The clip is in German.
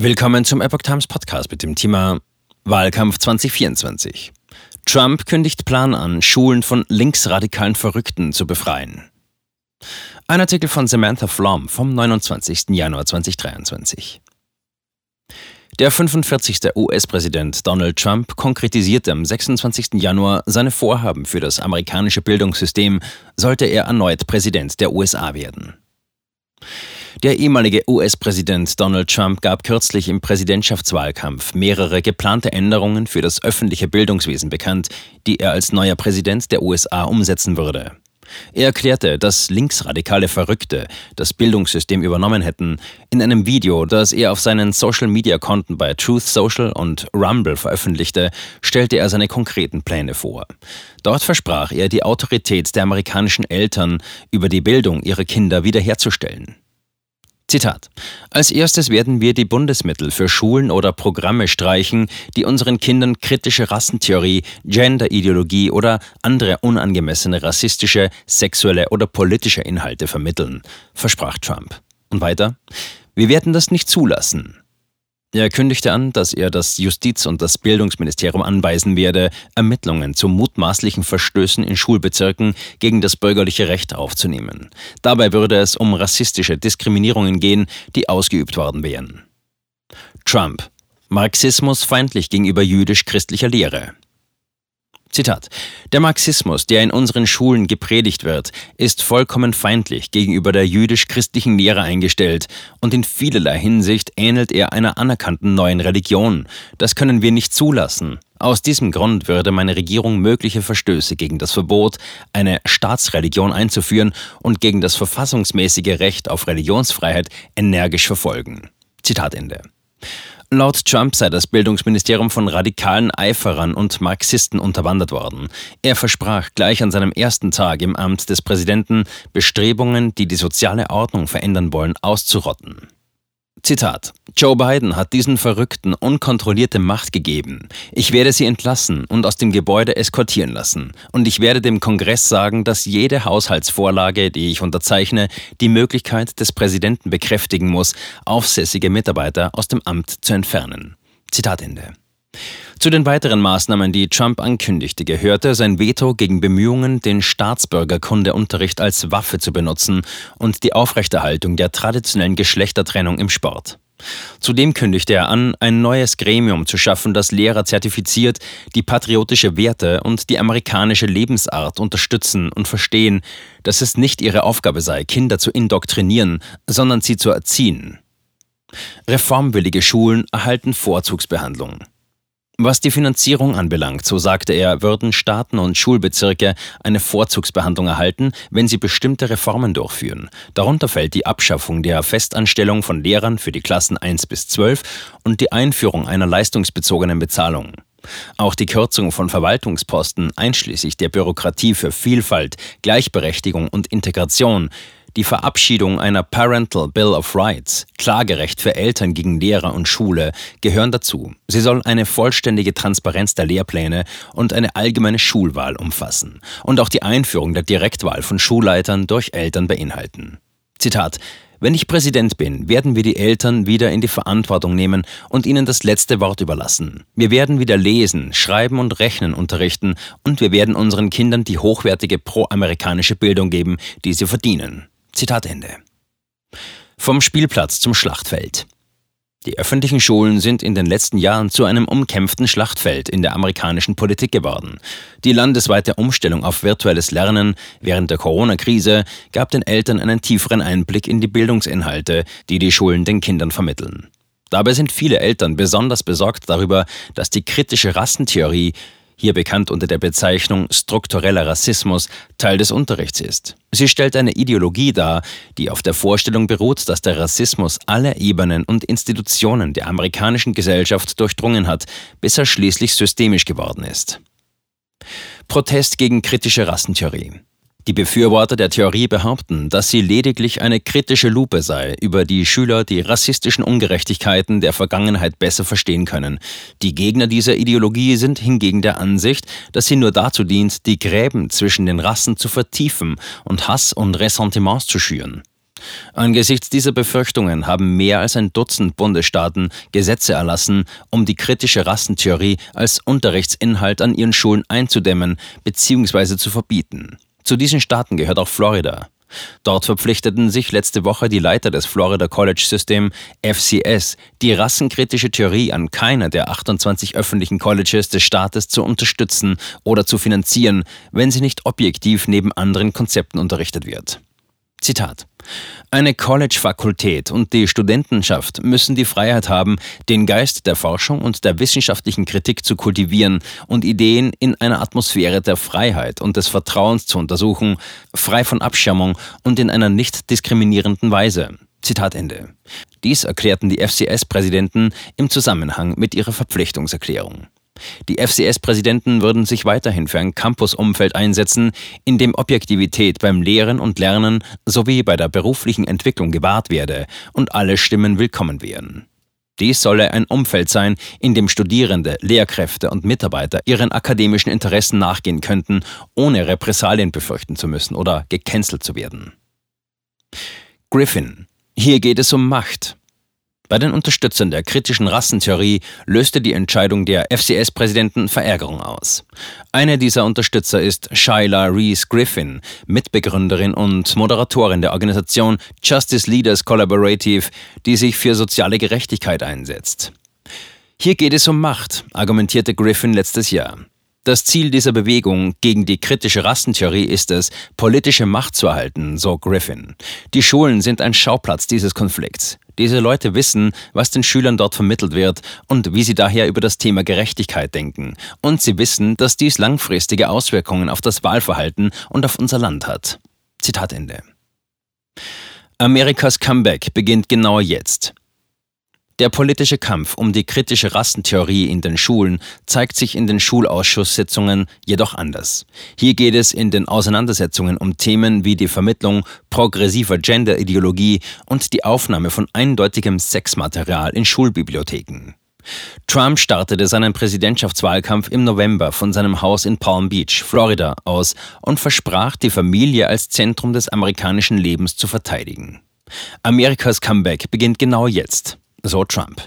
Willkommen zum Epoch Times Podcast mit dem Thema Wahlkampf 2024. Trump kündigt Plan an, Schulen von linksradikalen Verrückten zu befreien. Ein Artikel von Samantha Flom vom 29. Januar 2023. Der 45. US-Präsident Donald Trump konkretisierte am 26. Januar seine Vorhaben für das amerikanische Bildungssystem, sollte er erneut Präsident der USA werden. Der ehemalige US-Präsident Donald Trump gab kürzlich im Präsidentschaftswahlkampf mehrere geplante Änderungen für das öffentliche Bildungswesen bekannt, die er als neuer Präsident der USA umsetzen würde. Er erklärte, dass linksradikale Verrückte das Bildungssystem übernommen hätten. In einem Video, das er auf seinen Social-Media-Konten bei Truth Social und Rumble veröffentlichte, stellte er seine konkreten Pläne vor. Dort versprach er, die Autorität der amerikanischen Eltern über die Bildung ihrer Kinder wiederherzustellen. Zitat. Als erstes werden wir die Bundesmittel für Schulen oder Programme streichen, die unseren Kindern kritische Rassentheorie, Genderideologie oder andere unangemessene rassistische, sexuelle oder politische Inhalte vermitteln, versprach Trump. Und weiter. Wir werden das nicht zulassen. Er kündigte an, dass er das Justiz- und das Bildungsministerium anweisen werde, Ermittlungen zu mutmaßlichen Verstößen in Schulbezirken gegen das bürgerliche Recht aufzunehmen. Dabei würde es um rassistische Diskriminierungen gehen, die ausgeübt worden wären. Trump. Marxismus feindlich gegenüber jüdisch-christlicher Lehre. Zitat. Der Marxismus, der in unseren Schulen gepredigt wird, ist vollkommen feindlich gegenüber der jüdisch-christlichen Lehre eingestellt und in vielerlei Hinsicht ähnelt er einer anerkannten neuen Religion. Das können wir nicht zulassen. Aus diesem Grund würde meine Regierung mögliche Verstöße gegen das Verbot, eine Staatsreligion einzuführen und gegen das verfassungsmäßige Recht auf Religionsfreiheit energisch verfolgen. Zitat Ende. Laut Trump sei das Bildungsministerium von radikalen Eiferern und Marxisten unterwandert worden. Er versprach gleich an seinem ersten Tag im Amt des Präsidenten, Bestrebungen, die die soziale Ordnung verändern wollen, auszurotten. Zitat. Joe Biden hat diesen Verrückten unkontrollierte Macht gegeben. Ich werde sie entlassen und aus dem Gebäude eskortieren lassen. Und ich werde dem Kongress sagen, dass jede Haushaltsvorlage, die ich unterzeichne, die Möglichkeit des Präsidenten bekräftigen muss, aufsässige Mitarbeiter aus dem Amt zu entfernen. Zitat Ende. Zu den weiteren Maßnahmen, die Trump ankündigte, gehörte sein Veto gegen Bemühungen, den Staatsbürgerkundeunterricht als Waffe zu benutzen und die Aufrechterhaltung der traditionellen Geschlechtertrennung im Sport. Zudem kündigte er an, ein neues Gremium zu schaffen, das Lehrer zertifiziert, die patriotische Werte und die amerikanische Lebensart unterstützen und verstehen, dass es nicht ihre Aufgabe sei, Kinder zu indoktrinieren, sondern sie zu erziehen. Reformwillige Schulen erhalten Vorzugsbehandlung. Was die Finanzierung anbelangt, so sagte er, würden Staaten und Schulbezirke eine Vorzugsbehandlung erhalten, wenn sie bestimmte Reformen durchführen. Darunter fällt die Abschaffung der Festanstellung von Lehrern für die Klassen 1 bis 12 und die Einführung einer leistungsbezogenen Bezahlung. Auch die Kürzung von Verwaltungsposten einschließlich der Bürokratie für Vielfalt, Gleichberechtigung und Integration die Verabschiedung einer Parental Bill of Rights, Klagerecht für Eltern gegen Lehrer und Schule, gehören dazu. Sie soll eine vollständige Transparenz der Lehrpläne und eine allgemeine Schulwahl umfassen und auch die Einführung der Direktwahl von Schulleitern durch Eltern beinhalten. Zitat wenn ich Präsident bin, werden wir die Eltern wieder in die Verantwortung nehmen und ihnen das letzte Wort überlassen. Wir werden wieder lesen, schreiben und rechnen unterrichten und wir werden unseren Kindern die hochwertige proamerikanische Bildung geben, die sie verdienen. Zitat Ende. Vom Spielplatz zum Schlachtfeld. Die öffentlichen Schulen sind in den letzten Jahren zu einem umkämpften Schlachtfeld in der amerikanischen Politik geworden. Die landesweite Umstellung auf virtuelles Lernen während der Corona-Krise gab den Eltern einen tieferen Einblick in die Bildungsinhalte, die die Schulen den Kindern vermitteln. Dabei sind viele Eltern besonders besorgt darüber, dass die kritische Rassentheorie hier bekannt unter der Bezeichnung struktureller Rassismus, Teil des Unterrichts ist. Sie stellt eine Ideologie dar, die auf der Vorstellung beruht, dass der Rassismus alle Ebenen und Institutionen der amerikanischen Gesellschaft durchdrungen hat, bis er schließlich systemisch geworden ist. Protest gegen kritische Rassentheorie. Die Befürworter der Theorie behaupten, dass sie lediglich eine kritische Lupe sei, über die Schüler die rassistischen Ungerechtigkeiten der Vergangenheit besser verstehen können. Die Gegner dieser Ideologie sind hingegen der Ansicht, dass sie nur dazu dient, die Gräben zwischen den Rassen zu vertiefen und Hass und Ressentiments zu schüren. Angesichts dieser Befürchtungen haben mehr als ein Dutzend Bundesstaaten Gesetze erlassen, um die kritische Rassentheorie als Unterrichtsinhalt an ihren Schulen einzudämmen bzw. zu verbieten. Zu diesen Staaten gehört auch Florida. Dort verpflichteten sich letzte Woche die Leiter des Florida College System FCS, die rassenkritische Theorie an keiner der 28 öffentlichen Colleges des Staates zu unterstützen oder zu finanzieren, wenn sie nicht objektiv neben anderen Konzepten unterrichtet wird. Zitat. Eine College-Fakultät und die Studentenschaft müssen die Freiheit haben, den Geist der Forschung und der wissenschaftlichen Kritik zu kultivieren und Ideen in einer Atmosphäre der Freiheit und des Vertrauens zu untersuchen, frei von Abschirmung und in einer nicht diskriminierenden Weise. Zitat Ende. Dies erklärten die FCS-Präsidenten im Zusammenhang mit ihrer Verpflichtungserklärung. Die FCS-Präsidenten würden sich weiterhin für ein Campusumfeld einsetzen, in dem Objektivität beim Lehren und Lernen sowie bei der beruflichen Entwicklung gewahrt werde und alle Stimmen willkommen wären. Dies solle ein Umfeld sein, in dem Studierende, Lehrkräfte und Mitarbeiter ihren akademischen Interessen nachgehen könnten, ohne Repressalien befürchten zu müssen oder gecancelt zu werden. Griffin. Hier geht es um Macht. Bei den Unterstützern der kritischen Rassentheorie löste die Entscheidung der FCS-Präsidenten Verärgerung aus. Eine dieser Unterstützer ist Shyla Reese Griffin, Mitbegründerin und Moderatorin der Organisation Justice Leaders Collaborative, die sich für soziale Gerechtigkeit einsetzt. Hier geht es um Macht, argumentierte Griffin letztes Jahr. Das Ziel dieser Bewegung gegen die kritische Rassentheorie ist es, politische Macht zu erhalten, so Griffin. Die Schulen sind ein Schauplatz dieses Konflikts. Diese Leute wissen, was den Schülern dort vermittelt wird und wie sie daher über das Thema Gerechtigkeit denken. Und sie wissen, dass dies langfristige Auswirkungen auf das Wahlverhalten und auf unser Land hat. Zitat Ende. Amerikas Comeback beginnt genau jetzt. Der politische Kampf um die kritische Rassentheorie in den Schulen zeigt sich in den Schulausschusssitzungen jedoch anders. Hier geht es in den Auseinandersetzungen um Themen wie die Vermittlung progressiver Genderideologie und die Aufnahme von eindeutigem Sexmaterial in Schulbibliotheken. Trump startete seinen Präsidentschaftswahlkampf im November von seinem Haus in Palm Beach, Florida, aus und versprach, die Familie als Zentrum des amerikanischen Lebens zu verteidigen. Amerikas Comeback beginnt genau jetzt so Trump.